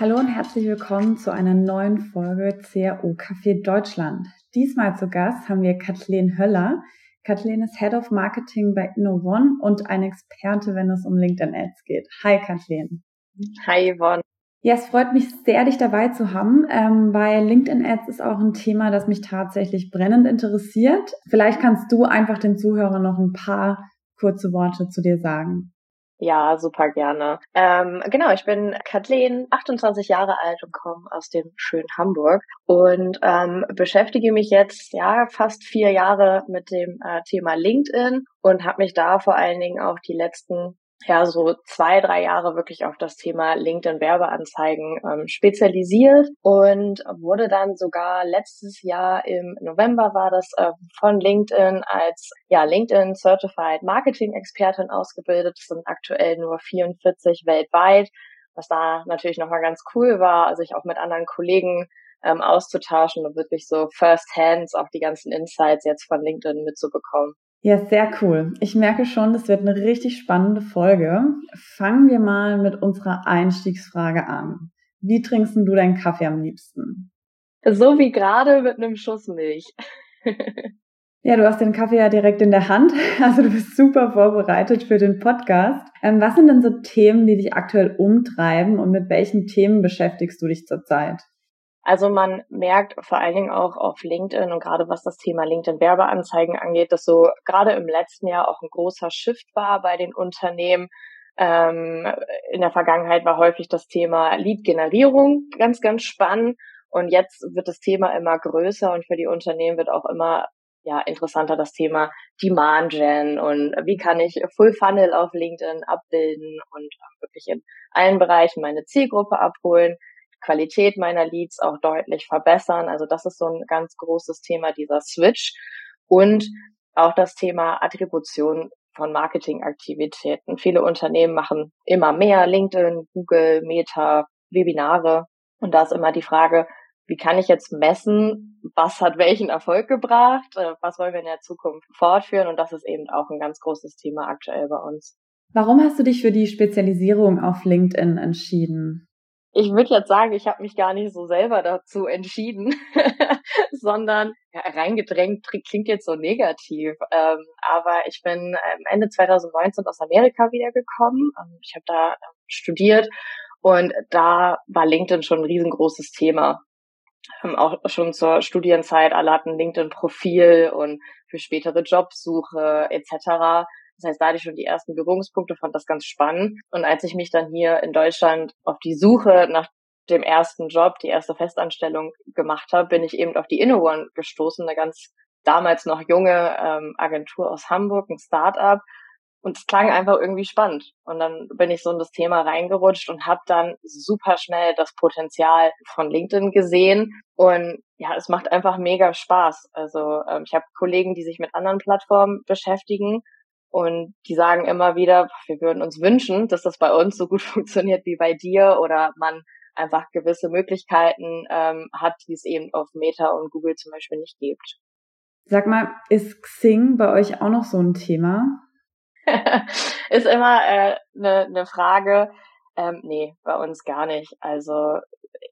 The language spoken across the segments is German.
Hallo und herzlich willkommen zu einer neuen Folge CRO Café Deutschland. Diesmal zu Gast haben wir Kathleen Höller. Kathleen ist Head of Marketing bei InnoOne und eine Experte, wenn es um LinkedIn Ads geht. Hi Kathleen. Hi Yvonne. Ja, es freut mich sehr, dich dabei zu haben, ähm, weil LinkedIn Ads ist auch ein Thema, das mich tatsächlich brennend interessiert. Vielleicht kannst du einfach den Zuhörern noch ein paar kurze Worte zu dir sagen. Ja, super gerne. Ähm, genau, ich bin Kathleen, 28 Jahre alt und komme aus dem schönen Hamburg und ähm, beschäftige mich jetzt ja fast vier Jahre mit dem äh, Thema LinkedIn und habe mich da vor allen Dingen auch die letzten ja so zwei, drei Jahre wirklich auf das Thema LinkedIn Werbeanzeigen ähm, spezialisiert und wurde dann sogar letztes Jahr im November war das äh, von LinkedIn als ja LinkedIn Certified Marketing Expertin ausgebildet. Das sind aktuell nur 44 weltweit, was da natürlich nochmal ganz cool war, sich auch mit anderen Kollegen ähm, auszutauschen und wirklich so first hands auch die ganzen Insights jetzt von LinkedIn mitzubekommen. Ja, sehr cool. Ich merke schon, das wird eine richtig spannende Folge. Fangen wir mal mit unserer Einstiegsfrage an. Wie trinkst du deinen Kaffee am liebsten? So wie gerade mit einem Schuss Milch. ja, du hast den Kaffee ja direkt in der Hand, also du bist super vorbereitet für den Podcast. Ähm, was sind denn so Themen, die dich aktuell umtreiben und mit welchen Themen beschäftigst du dich zurzeit? Also man merkt vor allen Dingen auch auf LinkedIn und gerade was das Thema LinkedIn Werbeanzeigen angeht, dass so gerade im letzten Jahr auch ein großer Shift war bei den Unternehmen. Ähm, in der Vergangenheit war häufig das Thema Lead-Generierung ganz, ganz spannend. Und jetzt wird das Thema immer größer und für die Unternehmen wird auch immer ja, interessanter das Thema Demand Gen und wie kann ich Full Funnel auf LinkedIn abbilden und wirklich in allen Bereichen meine Zielgruppe abholen. Qualität meiner Leads auch deutlich verbessern. Also das ist so ein ganz großes Thema, dieser Switch. Und auch das Thema Attribution von Marketingaktivitäten. Viele Unternehmen machen immer mehr LinkedIn, Google, Meta, Webinare. Und da ist immer die Frage, wie kann ich jetzt messen, was hat welchen Erfolg gebracht, äh, was wollen wir in der Zukunft fortführen? Und das ist eben auch ein ganz großes Thema aktuell bei uns. Warum hast du dich für die Spezialisierung auf LinkedIn entschieden? Ich würde jetzt sagen, ich habe mich gar nicht so selber dazu entschieden, sondern ja, reingedrängt klingt jetzt so negativ. Ähm, aber ich bin ähm, Ende 2019 aus Amerika wiedergekommen. Ähm, ich habe da ähm, studiert und da war LinkedIn schon ein riesengroßes Thema. Ähm, auch schon zur Studienzeit, alle hatten LinkedIn-Profil und für spätere Jobsuche etc. Das heißt, da hatte ich schon die ersten Berührungspunkte, fand das ganz spannend. Und als ich mich dann hier in Deutschland auf die Suche nach dem ersten Job, die erste Festanstellung gemacht habe, bin ich eben auf die InnoOne gestoßen, eine ganz damals noch junge ähm, Agentur aus Hamburg, ein Start-up. Und es klang einfach irgendwie spannend. Und dann bin ich so in das Thema reingerutscht und habe dann super schnell das Potenzial von LinkedIn gesehen. Und ja, es macht einfach mega Spaß. Also ähm, ich habe Kollegen, die sich mit anderen Plattformen beschäftigen und die sagen immer wieder, wir würden uns wünschen, dass das bei uns so gut funktioniert wie bei dir oder man einfach gewisse Möglichkeiten ähm, hat, die es eben auf Meta und Google zum Beispiel nicht gibt. Sag mal, ist Xing bei euch auch noch so ein Thema? ist immer eine äh, ne, ne Frage. Ähm, nee, bei uns gar nicht. Also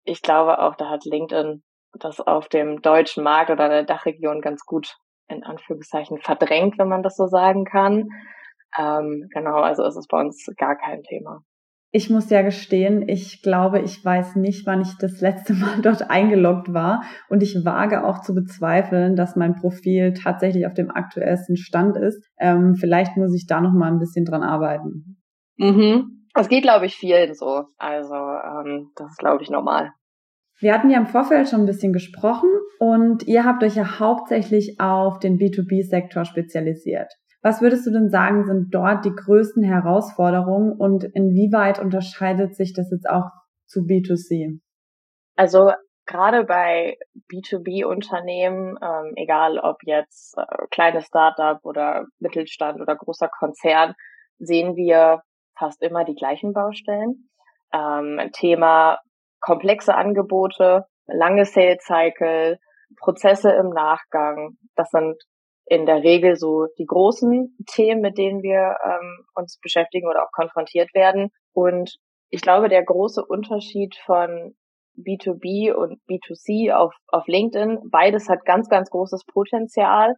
ich glaube auch, da hat LinkedIn das auf dem deutschen Markt oder der Dachregion ganz gut in Anführungszeichen verdrängt, wenn man das so sagen kann. Ähm, genau, also ist es bei uns gar kein Thema. Ich muss ja gestehen, ich glaube, ich weiß nicht, wann ich das letzte Mal dort eingeloggt war. Und ich wage auch zu bezweifeln, dass mein Profil tatsächlich auf dem aktuellsten Stand ist. Ähm, vielleicht muss ich da noch mal ein bisschen dran arbeiten. Mhm. Das geht, glaube ich, vielen so. Also ähm, das ist, glaube ich, normal. Wir hatten ja im Vorfeld schon ein bisschen gesprochen und ihr habt euch ja hauptsächlich auf den B2B-Sektor spezialisiert. Was würdest du denn sagen, sind dort die größten Herausforderungen und inwieweit unterscheidet sich das jetzt auch zu B2C? Also gerade bei B2B-Unternehmen, ähm, egal ob jetzt äh, kleines Startup oder Mittelstand oder großer Konzern, sehen wir fast immer die gleichen Baustellen. Ähm, Thema komplexe Angebote, lange Sales Cycle, Prozesse im Nachgang. Das sind in der Regel so die großen Themen, mit denen wir ähm, uns beschäftigen oder auch konfrontiert werden. Und Ich glaube, der große Unterschied von B2B und B2C auf, auf LinkedIn, beides hat ganz, ganz großes Potenzial.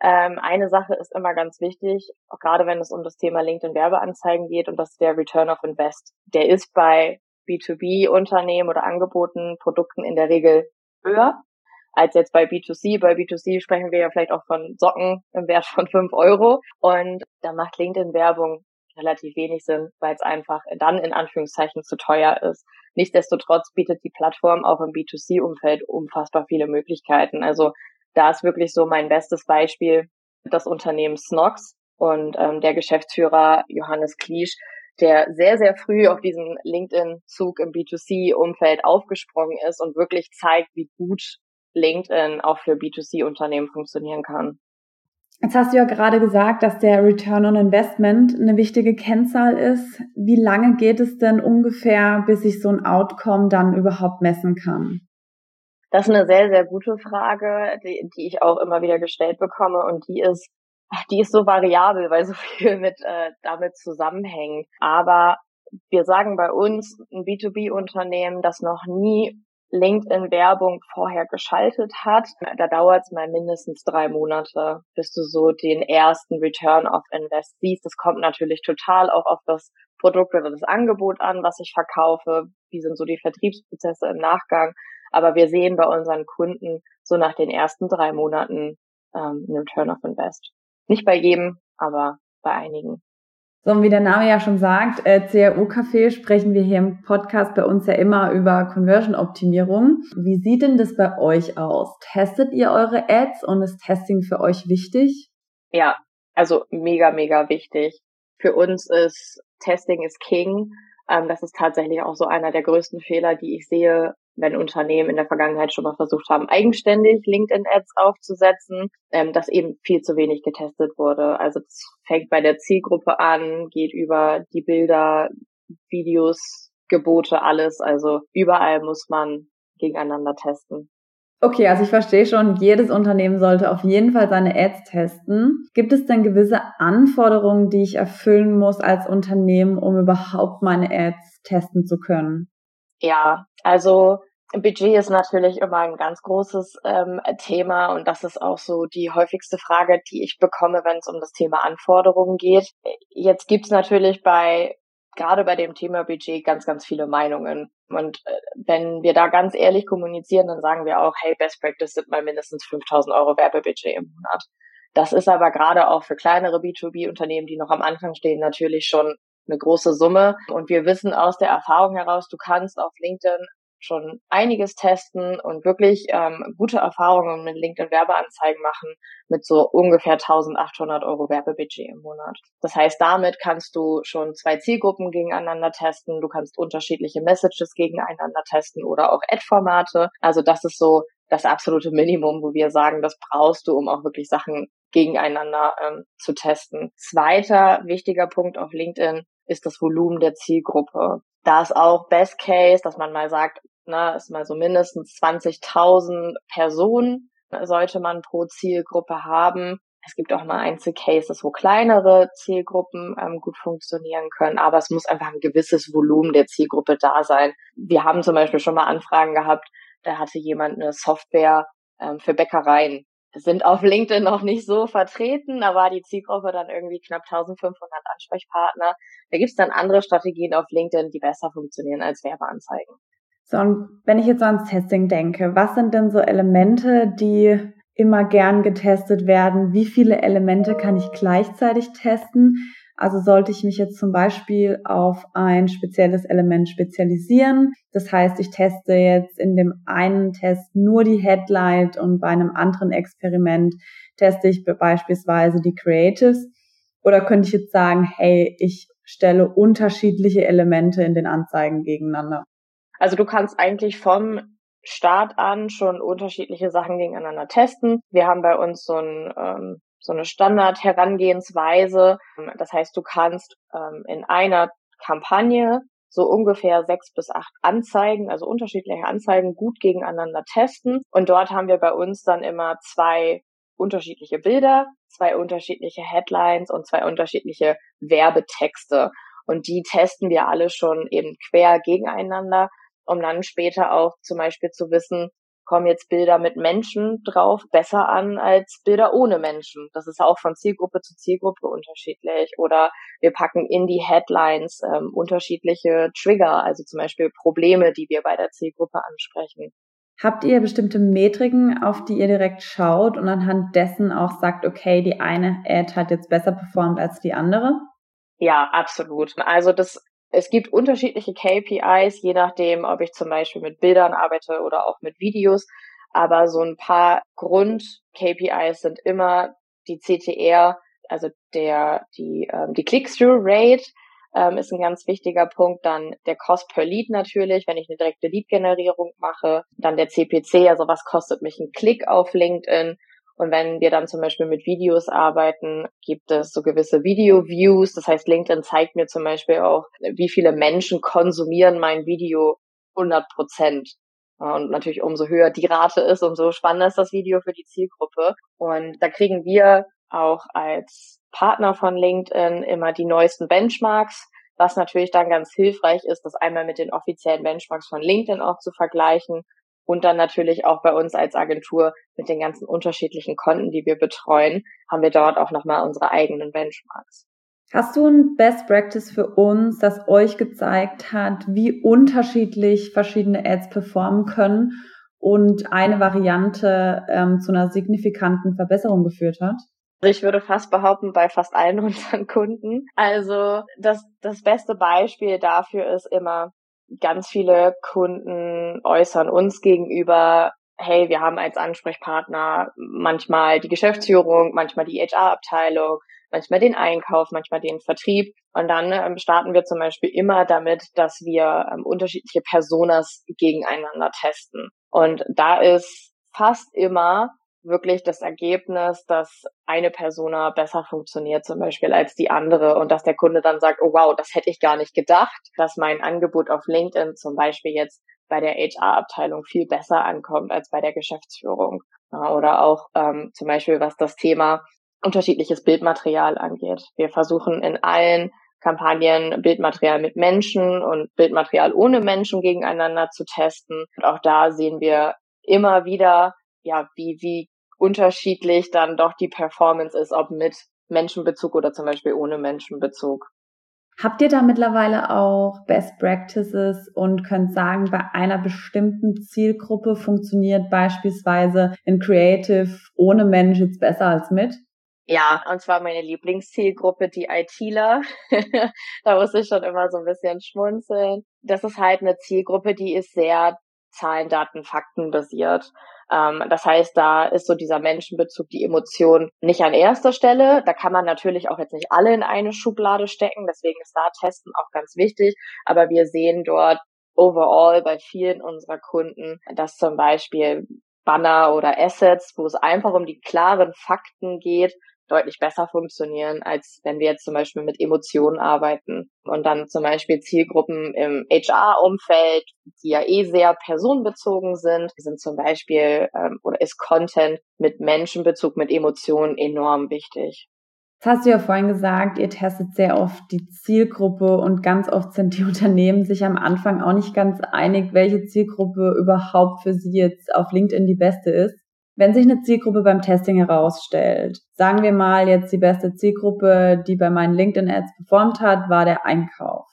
Ähm, eine Sache ist immer ganz wichtig, auch gerade wenn es um das Thema LinkedIn-Werbeanzeigen geht, und das ist der Return of Invest. Der ist bei B2B-Unternehmen oder Angeboten, Produkten in der Regel höher als jetzt bei B2C. Bei B2C sprechen wir ja vielleicht auch von Socken im Wert von fünf Euro. Und da macht LinkedIn-Werbung relativ wenig Sinn, weil es einfach dann in Anführungszeichen zu teuer ist. Nichtsdestotrotz bietet die Plattform auch im B2C-Umfeld unfassbar viele Möglichkeiten. Also da ist wirklich so mein bestes Beispiel das Unternehmen Snox und ähm, der Geschäftsführer Johannes Kliesch, der sehr, sehr früh auf diesen LinkedIn-Zug im B2C-Umfeld aufgesprungen ist und wirklich zeigt, wie gut LinkedIn auch für B2C-Unternehmen funktionieren kann. Jetzt hast du ja gerade gesagt, dass der Return on Investment eine wichtige Kennzahl ist. Wie lange geht es denn ungefähr, bis ich so ein Outcome dann überhaupt messen kann? Das ist eine sehr, sehr gute Frage, die, die ich auch immer wieder gestellt bekomme und die ist, die ist so variabel, weil so viel mit äh, damit zusammenhängt. Aber wir sagen bei uns, ein B2B-Unternehmen, das noch nie LinkedIn-Werbung vorher geschaltet hat, da dauert es mal mindestens drei Monate, bis du so den ersten Return of Invest siehst. Das kommt natürlich total auch auf das Produkt oder das Angebot an, was ich verkaufe. Wie sind so die Vertriebsprozesse im Nachgang? Aber wir sehen bei unseren Kunden so nach den ersten drei Monaten ähm, einen Return of Invest. Nicht bei jedem, aber bei einigen. So, und wie der Name ja schon sagt, äh, CRO-Café sprechen wir hier im Podcast bei uns ja immer über Conversion-Optimierung. Wie sieht denn das bei euch aus? Testet ihr eure Ads und ist Testing für euch wichtig? Ja, also mega, mega wichtig. Für uns ist Testing is King. Ähm, das ist tatsächlich auch so einer der größten Fehler, die ich sehe wenn Unternehmen in der Vergangenheit schon mal versucht haben, eigenständig LinkedIn-Ads aufzusetzen, ähm, dass eben viel zu wenig getestet wurde. Also es fängt bei der Zielgruppe an, geht über die Bilder, Videos, Gebote, alles. Also überall muss man gegeneinander testen. Okay, also ich verstehe schon, jedes Unternehmen sollte auf jeden Fall seine Ads testen. Gibt es denn gewisse Anforderungen, die ich erfüllen muss als Unternehmen, um überhaupt meine Ads testen zu können? Ja, also Budget ist natürlich immer ein ganz großes ähm, Thema und das ist auch so die häufigste Frage, die ich bekomme, wenn es um das Thema Anforderungen geht. Jetzt gibt's natürlich bei gerade bei dem Thema Budget ganz, ganz viele Meinungen. Und äh, wenn wir da ganz ehrlich kommunizieren, dann sagen wir auch, hey, Best Practice sind mal mindestens 5000 Euro Werbebudget im Monat. Das ist aber gerade auch für kleinere B2B-Unternehmen, die noch am Anfang stehen, natürlich schon eine große Summe. Und wir wissen aus der Erfahrung heraus, du kannst auf LinkedIn schon einiges testen und wirklich ähm, gute Erfahrungen mit LinkedIn-Werbeanzeigen machen mit so ungefähr 1800 Euro Werbebudget im Monat. Das heißt, damit kannst du schon zwei Zielgruppen gegeneinander testen, du kannst unterschiedliche Messages gegeneinander testen oder auch Ad-Formate. Also das ist so das absolute Minimum, wo wir sagen, das brauchst du, um auch wirklich Sachen gegeneinander ähm, zu testen. Zweiter wichtiger Punkt auf LinkedIn ist das Volumen der Zielgruppe. Da ist auch Best Case, dass man mal sagt, na, ist mal so mindestens 20.000 Personen sollte man pro Zielgruppe haben. Es gibt auch mal Einzelcases, wo kleinere Zielgruppen ähm, gut funktionieren können, aber es muss einfach ein gewisses Volumen der Zielgruppe da sein. Wir haben zum Beispiel schon mal Anfragen gehabt, da hatte jemand eine Software ähm, für Bäckereien sind auf LinkedIn noch nicht so vertreten. Da war die Zielgruppe dann irgendwie knapp 1500 Ansprechpartner. Da gibt's dann andere Strategien auf LinkedIn, die besser funktionieren als Werbeanzeigen. So, und wenn ich jetzt ans Testing denke, was sind denn so Elemente, die immer gern getestet werden? Wie viele Elemente kann ich gleichzeitig testen? Also sollte ich mich jetzt zum Beispiel auf ein spezielles Element spezialisieren. Das heißt, ich teste jetzt in dem einen Test nur die Headlight und bei einem anderen Experiment teste ich beispielsweise die Creatives. Oder könnte ich jetzt sagen, hey, ich stelle unterschiedliche Elemente in den Anzeigen gegeneinander? Also du kannst eigentlich vom Start an schon unterschiedliche Sachen gegeneinander testen. Wir haben bei uns so ein ähm, so eine Standard-Herangehensweise. Das heißt, du kannst ähm, in einer Kampagne so ungefähr sechs bis acht Anzeigen, also unterschiedliche Anzeigen gut gegeneinander testen. Und dort haben wir bei uns dann immer zwei unterschiedliche Bilder, zwei unterschiedliche Headlines und zwei unterschiedliche Werbetexte. Und die testen wir alle schon eben quer gegeneinander, um dann später auch zum Beispiel zu wissen, kommen jetzt Bilder mit Menschen drauf besser an als Bilder ohne Menschen. Das ist auch von Zielgruppe zu Zielgruppe unterschiedlich. Oder wir packen in die Headlines ähm, unterschiedliche Trigger, also zum Beispiel Probleme, die wir bei der Zielgruppe ansprechen. Habt ihr bestimmte Metriken, auf die ihr direkt schaut und anhand dessen auch sagt, okay, die eine Ad hat jetzt besser performt als die andere? Ja, absolut. Also das es gibt unterschiedliche KPIs, je nachdem, ob ich zum Beispiel mit Bildern arbeite oder auch mit Videos. Aber so ein paar Grund-KPIs sind immer die CTR, also der, die, ähm, die Click-Through-Rate ähm, ist ein ganz wichtiger Punkt. Dann der Cost per Lead natürlich, wenn ich eine direkte Lead-Generierung mache. Dann der CPC, also was kostet mich ein Klick auf LinkedIn. Und wenn wir dann zum Beispiel mit Videos arbeiten, gibt es so gewisse Video-Views. Das heißt, LinkedIn zeigt mir zum Beispiel auch, wie viele Menschen konsumieren mein Video 100 Prozent. Und natürlich umso höher die Rate ist, umso spannender ist das Video für die Zielgruppe. Und da kriegen wir auch als Partner von LinkedIn immer die neuesten Benchmarks, was natürlich dann ganz hilfreich ist, das einmal mit den offiziellen Benchmarks von LinkedIn auch zu vergleichen und dann natürlich auch bei uns als Agentur mit den ganzen unterschiedlichen Konten, die wir betreuen, haben wir dort auch nochmal unsere eigenen Benchmarks. Hast du ein Best Practice für uns, das euch gezeigt hat, wie unterschiedlich verschiedene Ads performen können und eine Variante ähm, zu einer signifikanten Verbesserung geführt hat? Ich würde fast behaupten, bei fast allen unseren Kunden. Also das, das beste Beispiel dafür ist immer, ganz viele Kunden äußern uns gegenüber, hey, wir haben als Ansprechpartner manchmal die Geschäftsführung, manchmal die HR-Abteilung, manchmal den Einkauf, manchmal den Vertrieb. Und dann ähm, starten wir zum Beispiel immer damit, dass wir ähm, unterschiedliche Personas gegeneinander testen. Und da ist fast immer wirklich das Ergebnis, dass eine Persona besser funktioniert zum Beispiel als die andere und dass der Kunde dann sagt, oh wow, das hätte ich gar nicht gedacht, dass mein Angebot auf LinkedIn zum Beispiel jetzt bei der HR-Abteilung viel besser ankommt als bei der Geschäftsführung. Oder auch ähm, zum Beispiel, was das Thema unterschiedliches Bildmaterial angeht. Wir versuchen in allen Kampagnen Bildmaterial mit Menschen und Bildmaterial ohne Menschen gegeneinander zu testen. Und auch da sehen wir immer wieder, ja, wie, wie unterschiedlich dann doch die Performance ist, ob mit Menschenbezug oder zum Beispiel ohne Menschenbezug. Habt ihr da mittlerweile auch Best Practices und könnt sagen, bei einer bestimmten Zielgruppe funktioniert beispielsweise ein Creative ohne Mensch jetzt besser als mit? Ja, und zwar meine Lieblingszielgruppe, die ITler. da muss ich schon immer so ein bisschen schmunzeln. Das ist halt eine Zielgruppe, die ist sehr Zahlen, Daten, Fakten basiert. Ähm, das heißt, da ist so dieser Menschenbezug, die Emotion nicht an erster Stelle. Da kann man natürlich auch jetzt nicht alle in eine Schublade stecken. Deswegen ist da Testen auch ganz wichtig. Aber wir sehen dort overall bei vielen unserer Kunden, dass zum Beispiel Banner oder Assets, wo es einfach um die klaren Fakten geht, deutlich besser funktionieren, als wenn wir jetzt zum Beispiel mit Emotionen arbeiten und dann zum Beispiel Zielgruppen im HR-Umfeld, die ja eh sehr personenbezogen sind, sind zum Beispiel ähm, oder ist Content mit Menschenbezug, mit Emotionen enorm wichtig. Das hast du ja vorhin gesagt, ihr testet sehr oft die Zielgruppe und ganz oft sind die Unternehmen sich am Anfang auch nicht ganz einig, welche Zielgruppe überhaupt für sie jetzt auf LinkedIn die beste ist. Wenn sich eine Zielgruppe beim Testing herausstellt, sagen wir mal jetzt die beste Zielgruppe, die bei meinen LinkedIn-Ads performt hat, war der Einkauf.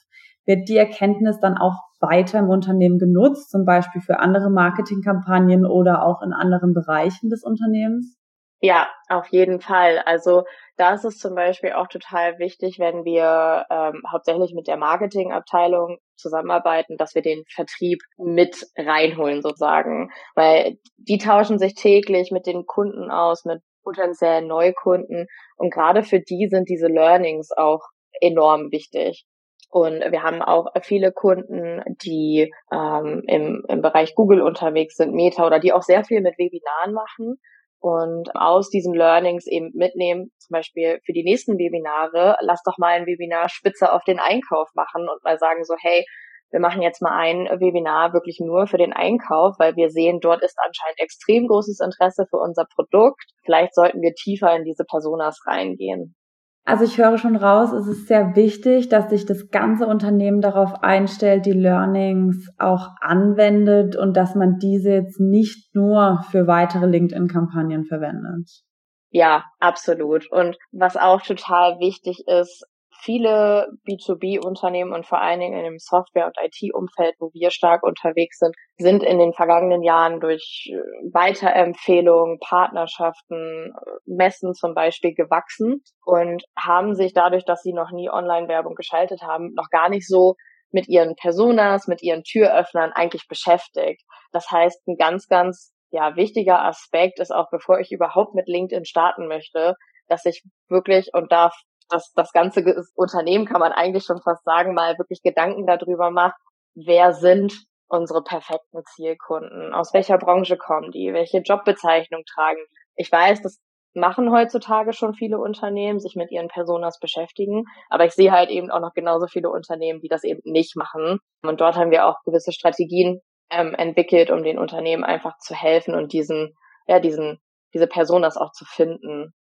Wird die Erkenntnis dann auch weiter im Unternehmen genutzt, zum Beispiel für andere Marketingkampagnen oder auch in anderen Bereichen des Unternehmens? Ja, auf jeden Fall. Also da ist es zum Beispiel auch total wichtig, wenn wir ähm, hauptsächlich mit der Marketingabteilung zusammenarbeiten, dass wir den Vertrieb mit reinholen sozusagen, weil die tauschen sich täglich mit den Kunden aus, mit potenziellen Neukunden und gerade für die sind diese Learnings auch enorm wichtig. Und wir haben auch viele Kunden, die ähm, im, im Bereich Google unterwegs sind, Meta oder die auch sehr viel mit Webinaren machen und aus diesen Learnings eben mitnehmen, zum Beispiel für die nächsten Webinare, lass doch mal ein Webinar spitze auf den Einkauf machen und mal sagen so, hey, wir machen jetzt mal ein Webinar wirklich nur für den Einkauf, weil wir sehen, dort ist anscheinend extrem großes Interesse für unser Produkt. Vielleicht sollten wir tiefer in diese Personas reingehen. Also ich höre schon raus, es ist sehr wichtig, dass sich das ganze Unternehmen darauf einstellt, die Learnings auch anwendet und dass man diese jetzt nicht nur für weitere LinkedIn-Kampagnen verwendet. Ja, absolut. Und was auch total wichtig ist, viele B2B-Unternehmen und vor allen Dingen in dem Software- und IT-Umfeld, wo wir stark unterwegs sind, sind in den vergangenen Jahren durch äh, Weiterempfehlungen, Partnerschaften, äh, Messen zum Beispiel gewachsen und haben sich dadurch, dass sie noch nie Online-Werbung geschaltet haben, noch gar nicht so mit ihren Personas, mit ihren Türöffnern eigentlich beschäftigt. Das heißt, ein ganz, ganz ja, wichtiger Aspekt ist auch, bevor ich überhaupt mit LinkedIn starten möchte, dass ich wirklich und darf das, das ganze Unternehmen kann man eigentlich schon fast sagen, mal wirklich Gedanken darüber macht, wer sind unsere perfekten Zielkunden, aus welcher Branche kommen die, welche Jobbezeichnung tragen. Ich weiß, das machen heutzutage schon viele Unternehmen, sich mit ihren Personas beschäftigen, aber ich sehe halt eben auch noch genauso viele Unternehmen, die das eben nicht machen. Und dort haben wir auch gewisse Strategien ähm, entwickelt, um den Unternehmen einfach zu helfen und diesen, ja, diesen, diese Personas auch zu finden.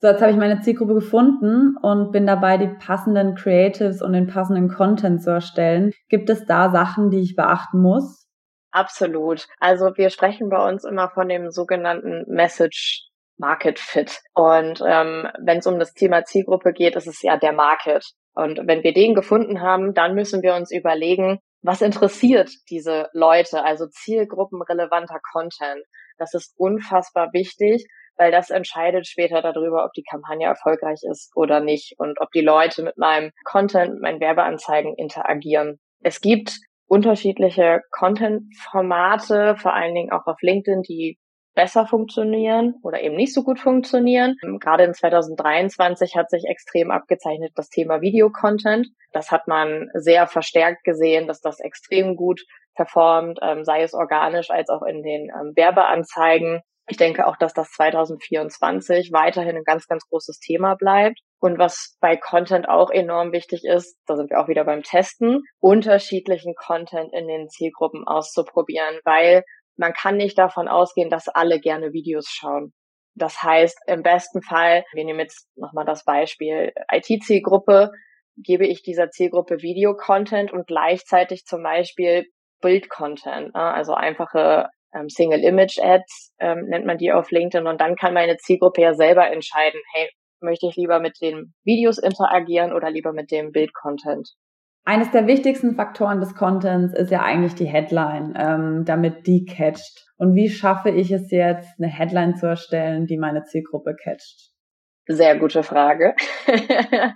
So, jetzt habe ich meine Zielgruppe gefunden und bin dabei, die passenden Creatives und den passenden Content zu erstellen. Gibt es da Sachen, die ich beachten muss? Absolut. Also wir sprechen bei uns immer von dem sogenannten Message Market Fit. Und ähm, wenn es um das Thema Zielgruppe geht, ist es ja der Market. Und wenn wir den gefunden haben, dann müssen wir uns überlegen, was interessiert diese Leute, also zielgruppenrelevanter Content. Das ist unfassbar wichtig, weil das entscheidet später darüber, ob die Kampagne erfolgreich ist oder nicht und ob die Leute mit meinem Content, meinen Werbeanzeigen interagieren. Es gibt unterschiedliche Content-Formate, vor allen Dingen auch auf LinkedIn, die besser funktionieren oder eben nicht so gut funktionieren. Gerade in 2023 hat sich extrem abgezeichnet das Thema Videocontent. Das hat man sehr verstärkt gesehen, dass das extrem gut performt, ähm, sei es organisch als auch in den ähm, Werbeanzeigen. Ich denke auch, dass das 2024 weiterhin ein ganz, ganz großes Thema bleibt. Und was bei Content auch enorm wichtig ist, da sind wir auch wieder beim Testen, unterschiedlichen Content in den Zielgruppen auszuprobieren, weil man kann nicht davon ausgehen, dass alle gerne Videos schauen. Das heißt, im besten Fall, wir nehmen jetzt nochmal das Beispiel IT-Zielgruppe, gebe ich dieser Zielgruppe Video-Content und gleichzeitig zum Beispiel Bild-Content, ne? also einfache ähm, Single Image Ads ähm, nennt man die auf LinkedIn und dann kann meine Zielgruppe ja selber entscheiden, hey, möchte ich lieber mit den Videos interagieren oder lieber mit dem Bild-Content. Eines der wichtigsten Faktoren des Contents ist ja eigentlich die Headline, ähm, damit die catcht. Und wie schaffe ich es jetzt, eine Headline zu erstellen, die meine Zielgruppe catcht? Sehr gute Frage.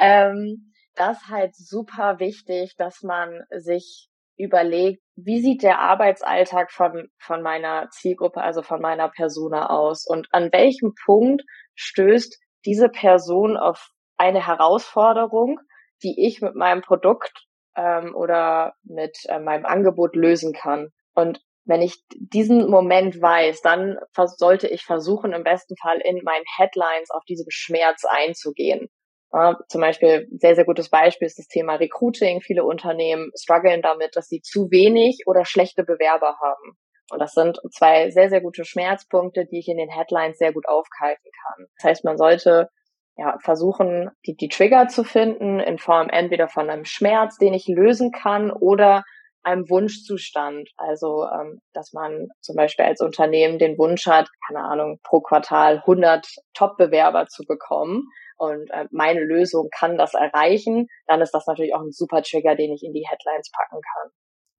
ähm, das ist halt super wichtig, dass man sich überlegt, wie sieht der Arbeitsalltag von, von meiner Zielgruppe, also von meiner Persona aus und an welchem Punkt stößt diese Person auf eine Herausforderung, die ich mit meinem Produkt ähm, oder mit äh, meinem Angebot lösen kann. Und wenn ich diesen Moment weiß, dann sollte ich versuchen, im besten Fall in meinen Headlines auf diesen Schmerz einzugehen. Ja, zum Beispiel, sehr, sehr gutes Beispiel ist das Thema Recruiting. Viele Unternehmen strugglen damit, dass sie zu wenig oder schlechte Bewerber haben. Und das sind zwei sehr, sehr gute Schmerzpunkte, die ich in den Headlines sehr gut aufgreifen kann. Das heißt, man sollte ja, versuchen, die, die Trigger zu finden in Form entweder von einem Schmerz, den ich lösen kann, oder einem Wunschzustand. Also, ähm, dass man zum Beispiel als Unternehmen den Wunsch hat, keine Ahnung, pro Quartal 100 Top-Bewerber zu bekommen und äh, meine Lösung kann das erreichen, dann ist das natürlich auch ein super Trigger, den ich in die Headlines packen kann.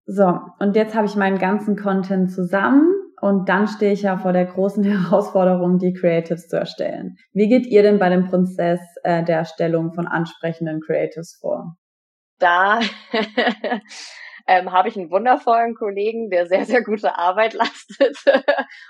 So, und jetzt habe ich meinen ganzen Content zusammen und dann stehe ich ja vor der großen Herausforderung, die Creatives zu erstellen. Wie geht ihr denn bei dem Prozess äh, der Erstellung von ansprechenden Creatives vor? Da ähm, habe ich einen wundervollen Kollegen, der sehr, sehr gute Arbeit leistet.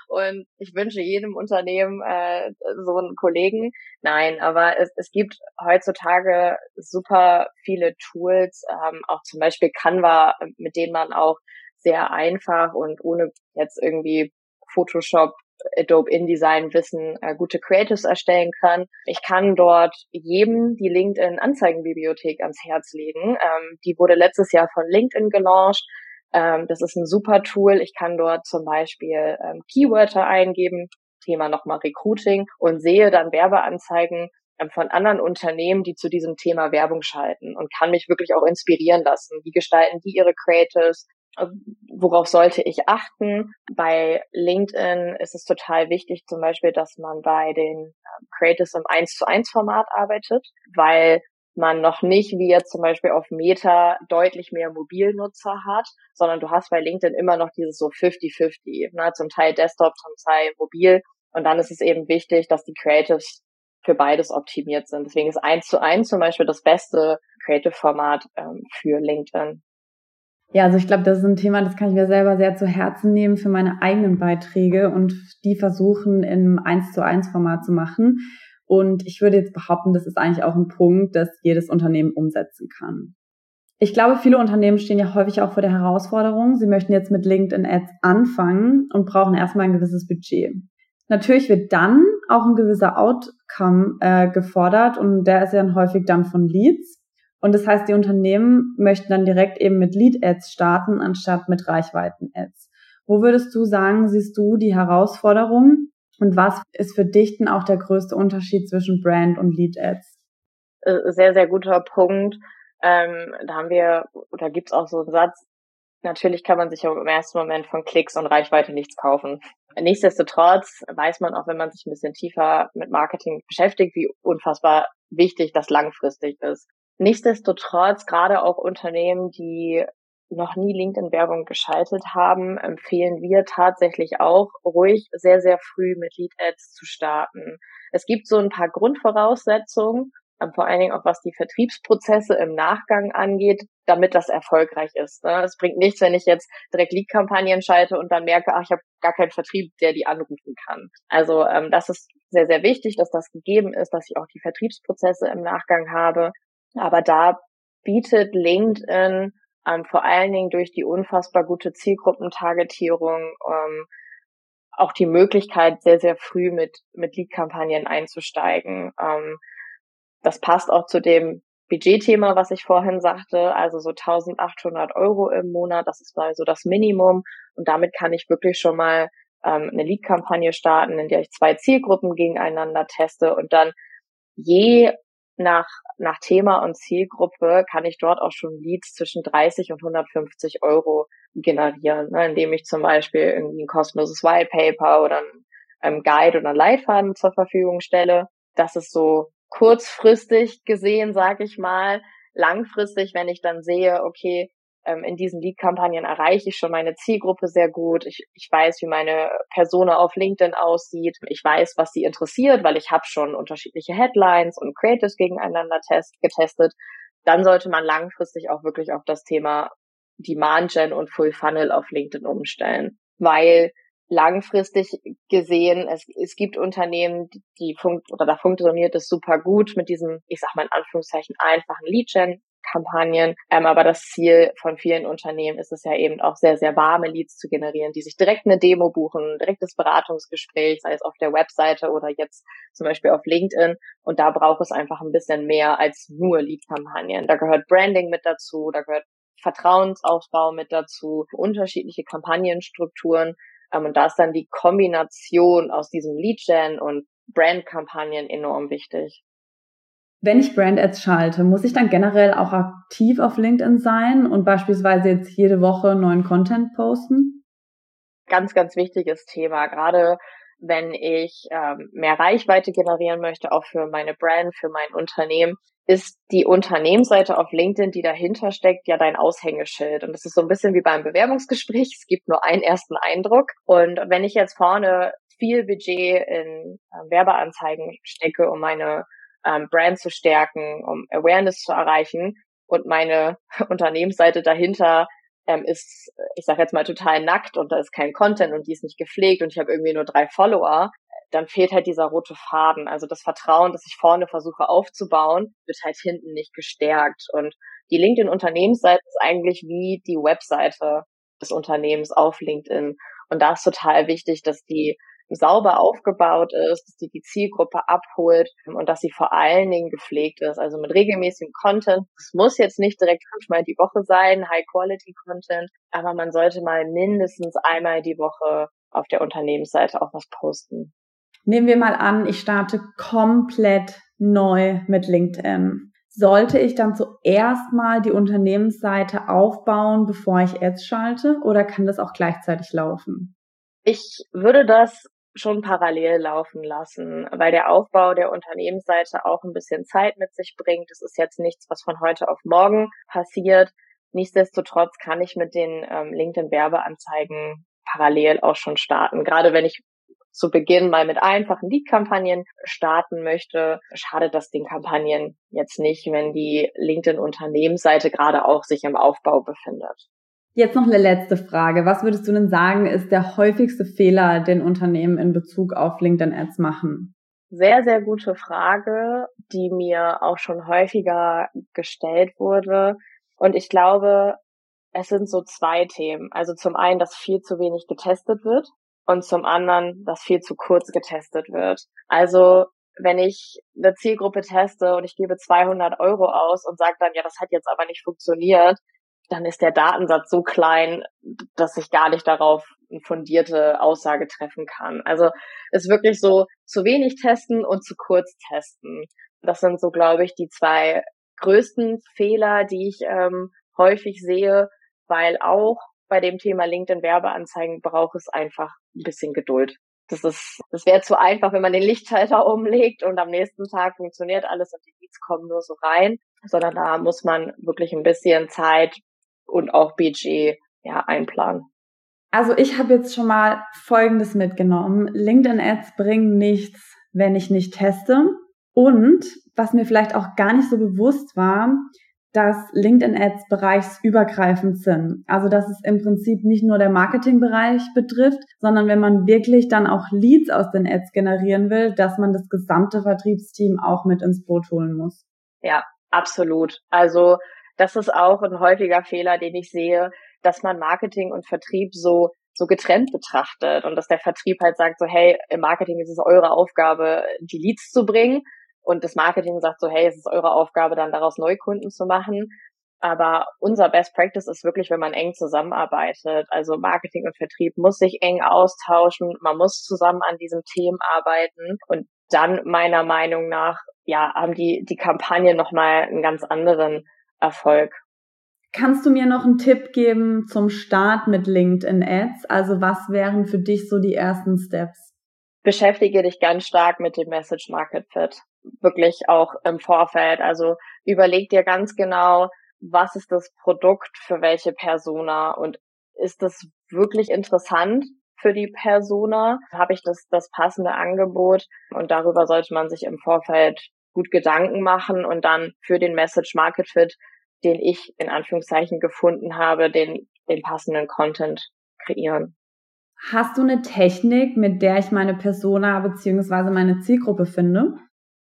und ich wünsche jedem Unternehmen äh, so einen Kollegen. Nein, aber es, es gibt heutzutage super viele Tools, ähm, auch zum Beispiel Canva, mit denen man auch sehr einfach und ohne jetzt irgendwie Photoshop Adobe InDesign Wissen äh, gute Creatives erstellen kann. Ich kann dort jedem die LinkedIn Anzeigenbibliothek ans Herz legen. Ähm, die wurde letztes Jahr von LinkedIn gelauncht. Ähm, das ist ein super Tool. Ich kann dort zum Beispiel ähm, Keywörter eingeben, Thema nochmal Recruiting und sehe dann Werbeanzeigen ähm, von anderen Unternehmen, die zu diesem Thema Werbung schalten und kann mich wirklich auch inspirieren lassen. Wie gestalten die ihre Creatives? Worauf sollte ich achten? Bei LinkedIn ist es total wichtig, zum Beispiel, dass man bei den ähm, Creatives im 1 zu 1 Format arbeitet, weil man noch nicht wie jetzt zum Beispiel auf Meta deutlich mehr Mobilnutzer hat, sondern du hast bei LinkedIn immer noch dieses so 50-50, ne? zum Teil Desktop, zum Teil mobil. Und dann ist es eben wichtig, dass die Creatives für beides optimiert sind. Deswegen ist eins zu eins zum Beispiel das beste Creative-Format ähm, für LinkedIn. Ja, also ich glaube, das ist ein Thema, das kann ich mir selber sehr zu Herzen nehmen für meine eigenen Beiträge und die versuchen im eins zu eins Format zu machen. Und ich würde jetzt behaupten, das ist eigentlich auch ein Punkt, das jedes Unternehmen umsetzen kann. Ich glaube, viele Unternehmen stehen ja häufig auch vor der Herausforderung, sie möchten jetzt mit LinkedIn Ads anfangen und brauchen erstmal ein gewisses Budget. Natürlich wird dann auch ein gewisser Outcome äh, gefordert und der ist ja dann häufig dann von Leads. Und das heißt, die Unternehmen möchten dann direkt eben mit Lead-Ads starten, anstatt mit Reichweiten-Ads. Wo würdest du sagen, siehst du die Herausforderung und was ist für dich denn auch der größte Unterschied zwischen Brand und Lead-Ads? Äh, sehr, sehr guter Punkt. Ähm, da haben wir, oder gibt's auch so einen Satz, natürlich kann man sich im ersten Moment von Klicks und Reichweite nichts kaufen. Nichtsdestotrotz weiß man auch, wenn man sich ein bisschen tiefer mit Marketing beschäftigt, wie unfassbar wichtig das langfristig ist. Nichtsdestotrotz, gerade auch Unternehmen, die noch nie LinkedIn-Werbung geschaltet haben, empfehlen wir tatsächlich auch, ruhig sehr, sehr früh mit Lead-Ads zu starten. Es gibt so ein paar Grundvoraussetzungen, ähm, vor allen Dingen auch was die Vertriebsprozesse im Nachgang angeht, damit das erfolgreich ist. Ne? Es bringt nichts, wenn ich jetzt direkt Lead-Kampagnen schalte und dann merke, ach, ich habe gar keinen Vertrieb, der die anrufen kann. Also ähm, das ist sehr, sehr wichtig, dass das gegeben ist, dass ich auch die Vertriebsprozesse im Nachgang habe. Aber da bietet LinkedIn ähm, vor allen Dingen durch die unfassbar gute Zielgruppentargetierung ähm, auch die Möglichkeit, sehr, sehr früh mit, mit Lead-Kampagnen einzusteigen. Ähm, das passt auch zu dem Budgetthema, was ich vorhin sagte, also so 1800 Euro im Monat, das ist mal so das Minimum. Und damit kann ich wirklich schon mal ähm, eine Lead-Kampagne starten, in der ich zwei Zielgruppen gegeneinander teste und dann je nach, nach Thema und Zielgruppe kann ich dort auch schon Leads zwischen 30 und 150 Euro generieren, ne, indem ich zum Beispiel irgendwie ein kostenloses White Paper oder ein ähm, Guide oder ein Leitfaden zur Verfügung stelle. Das ist so kurzfristig gesehen, sage ich mal. Langfristig, wenn ich dann sehe, okay, ähm, in diesen Lead-Kampagnen erreiche ich schon meine Zielgruppe sehr gut. Ich, ich weiß, wie meine Persona auf LinkedIn aussieht. Ich weiß, was sie interessiert, weil ich habe schon unterschiedliche Headlines und Creatives gegeneinander test, getestet. Dann sollte man langfristig auch wirklich auf das Thema Demand Gen und Full Funnel auf LinkedIn umstellen, weil langfristig gesehen, es, es gibt Unternehmen, die funkt oder da funktioniert es super gut mit diesem, ich sag mal in Anführungszeichen, einfachen Lead-Gen. Kampagnen. Ähm, aber das Ziel von vielen Unternehmen ist es ja eben auch sehr, sehr warme Leads zu generieren, die sich direkt eine Demo buchen, direktes Beratungsgespräch, sei es auf der Webseite oder jetzt zum Beispiel auf LinkedIn. Und da braucht es einfach ein bisschen mehr als nur Lead-Kampagnen. Da gehört Branding mit dazu, da gehört Vertrauensaufbau mit dazu, unterschiedliche Kampagnenstrukturen. Ähm, und da ist dann die Kombination aus diesem Lead-Gen und Brand-Kampagnen enorm wichtig. Wenn ich Brand Ads schalte, muss ich dann generell auch aktiv auf LinkedIn sein und beispielsweise jetzt jede Woche neuen Content posten? Ganz, ganz wichtiges Thema. Gerade wenn ich ähm, mehr Reichweite generieren möchte, auch für meine Brand, für mein Unternehmen, ist die Unternehmensseite auf LinkedIn, die dahinter steckt, ja dein Aushängeschild. Und das ist so ein bisschen wie beim Bewerbungsgespräch. Es gibt nur einen ersten Eindruck. Und wenn ich jetzt vorne viel Budget in äh, Werbeanzeigen stecke, um meine ähm, Brand zu stärken, um Awareness zu erreichen und meine Unternehmensseite dahinter ähm, ist, ich sage jetzt mal, total nackt und da ist kein Content und die ist nicht gepflegt und ich habe irgendwie nur drei Follower, dann fehlt halt dieser rote Faden. Also das Vertrauen, das ich vorne versuche aufzubauen, wird halt hinten nicht gestärkt. Und die LinkedIn-Unternehmensseite ist eigentlich wie die Webseite des Unternehmens auf LinkedIn. Und da ist total wichtig, dass die sauber aufgebaut ist, dass die die Zielgruppe abholt und dass sie vor allen Dingen gepflegt ist. Also mit regelmäßigem Content. Es muss jetzt nicht direkt fünfmal die Woche sein, High-Quality-Content, aber man sollte mal mindestens einmal die Woche auf der Unternehmensseite auch was posten. Nehmen wir mal an, ich starte komplett neu mit LinkedIn. Sollte ich dann zuerst mal die Unternehmensseite aufbauen, bevor ich Ads schalte, oder kann das auch gleichzeitig laufen? Ich würde das schon parallel laufen lassen, weil der Aufbau der Unternehmensseite auch ein bisschen Zeit mit sich bringt. Es ist jetzt nichts, was von heute auf morgen passiert. Nichtsdestotrotz kann ich mit den ähm, LinkedIn-Werbeanzeigen parallel auch schon starten. Gerade wenn ich zu Beginn mal mit einfachen Lead-Kampagnen starten möchte, schadet das den Kampagnen jetzt nicht, wenn die LinkedIn-Unternehmensseite gerade auch sich im Aufbau befindet. Jetzt noch eine letzte Frage. Was würdest du denn sagen, ist der häufigste Fehler, den Unternehmen in Bezug auf LinkedIn-Ads machen? Sehr, sehr gute Frage, die mir auch schon häufiger gestellt wurde. Und ich glaube, es sind so zwei Themen. Also zum einen, dass viel zu wenig getestet wird und zum anderen, dass viel zu kurz getestet wird. Also wenn ich eine Zielgruppe teste und ich gebe 200 Euro aus und sage dann, ja, das hat jetzt aber nicht funktioniert, dann ist der Datensatz so klein, dass ich gar nicht darauf eine fundierte Aussage treffen kann. Also ist wirklich so zu wenig testen und zu kurz testen. Das sind so, glaube ich, die zwei größten Fehler, die ich ähm, häufig sehe, weil auch bei dem Thema LinkedIn Werbeanzeigen braucht es einfach ein bisschen Geduld. Das ist, das wäre zu einfach, wenn man den Lichtschalter umlegt und am nächsten Tag funktioniert alles und die Leads kommen nur so rein, sondern da muss man wirklich ein bisschen Zeit und auch Budget ja einplanen. Also ich habe jetzt schon mal Folgendes mitgenommen. LinkedIn Ads bringen nichts, wenn ich nicht teste. Und was mir vielleicht auch gar nicht so bewusst war, dass LinkedIn-Ads bereichsübergreifend sind. Also dass es im Prinzip nicht nur der Marketingbereich betrifft, sondern wenn man wirklich dann auch Leads aus den Ads generieren will, dass man das gesamte Vertriebsteam auch mit ins Boot holen muss. Ja, absolut. Also das ist auch ein häufiger Fehler, den ich sehe, dass man Marketing und Vertrieb so so getrennt betrachtet und dass der Vertrieb halt sagt so, hey, im Marketing ist es eure Aufgabe, die Leads zu bringen und das Marketing sagt so, hey, es ist eure Aufgabe, dann daraus Neukunden zu machen. Aber unser Best Practice ist wirklich, wenn man eng zusammenarbeitet. Also Marketing und Vertrieb muss sich eng austauschen. Man muss zusammen an diesem Themen arbeiten. Und dann meiner Meinung nach, ja, haben die, die Kampagne nochmal einen ganz anderen Erfolg. Kannst du mir noch einen Tipp geben zum Start mit LinkedIn Ads? Also was wären für dich so die ersten Steps? Beschäftige dich ganz stark mit dem Message Market Fit wirklich auch im Vorfeld. Also überleg dir ganz genau, was ist das Produkt für welche Persona und ist das wirklich interessant für die Persona? Habe ich das, das passende Angebot? Und darüber sollte man sich im Vorfeld gut Gedanken machen und dann für den Message Market Fit, den ich in Anführungszeichen gefunden habe, den, den passenden Content kreieren. Hast du eine Technik, mit der ich meine Persona beziehungsweise meine Zielgruppe finde?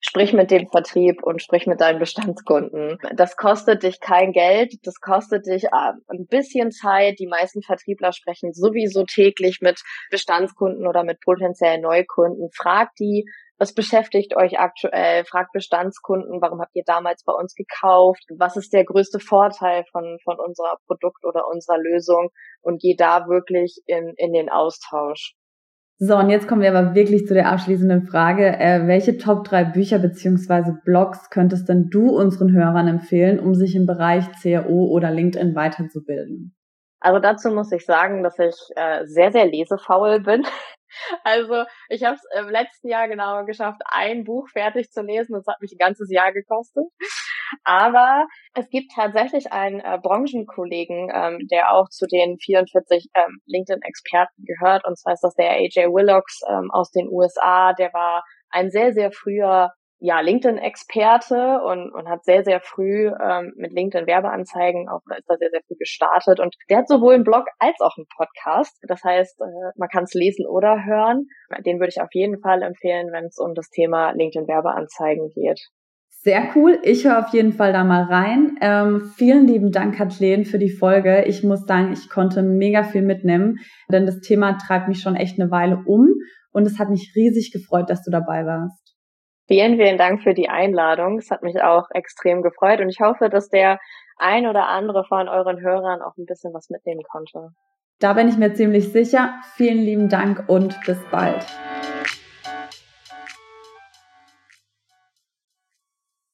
sprich mit dem Vertrieb und sprich mit deinen Bestandskunden. Das kostet dich kein Geld, das kostet dich äh, ein bisschen Zeit. Die meisten Vertriebler sprechen sowieso täglich mit Bestandskunden oder mit potenziellen Neukunden. Fragt die, was beschäftigt euch aktuell? Fragt Bestandskunden, warum habt ihr damals bei uns gekauft? Was ist der größte Vorteil von, von unserer Produkt oder unserer Lösung? Und geh da wirklich in, in den Austausch. So, und jetzt kommen wir aber wirklich zu der abschließenden Frage. Äh, welche Top 3 Bücher beziehungsweise Blogs könntest denn du unseren Hörern empfehlen, um sich im Bereich CRO oder LinkedIn weiterzubilden? Also dazu muss ich sagen, dass ich äh, sehr, sehr lesefaul bin. Also ich habe es im letzten Jahr genau geschafft, ein Buch fertig zu lesen. Das hat mich ein ganzes Jahr gekostet. Aber es gibt tatsächlich einen äh, Branchenkollegen, ähm, der auch zu den 44 ähm, LinkedIn-Experten gehört. Und zwar ist das der AJ Willocks ähm, aus den USA. Der war ein sehr, sehr früher ja, LinkedIn-Experte und, und hat sehr, sehr früh ähm, mit LinkedIn-Werbeanzeigen auch ist da sehr, sehr früh gestartet. Und der hat sowohl einen Blog als auch einen Podcast. Das heißt, äh, man kann es lesen oder hören. Den würde ich auf jeden Fall empfehlen, wenn es um das Thema LinkedIn-Werbeanzeigen geht. Sehr cool. Ich höre auf jeden Fall da mal rein. Ähm, vielen lieben Dank, Kathleen, für die Folge. Ich muss sagen, ich konnte mega viel mitnehmen, denn das Thema treibt mich schon echt eine Weile um und es hat mich riesig gefreut, dass du dabei warst. Vielen, vielen Dank für die Einladung. Es hat mich auch extrem gefreut und ich hoffe, dass der ein oder andere von euren Hörern auch ein bisschen was mitnehmen konnte. Da bin ich mir ziemlich sicher. Vielen lieben Dank und bis bald.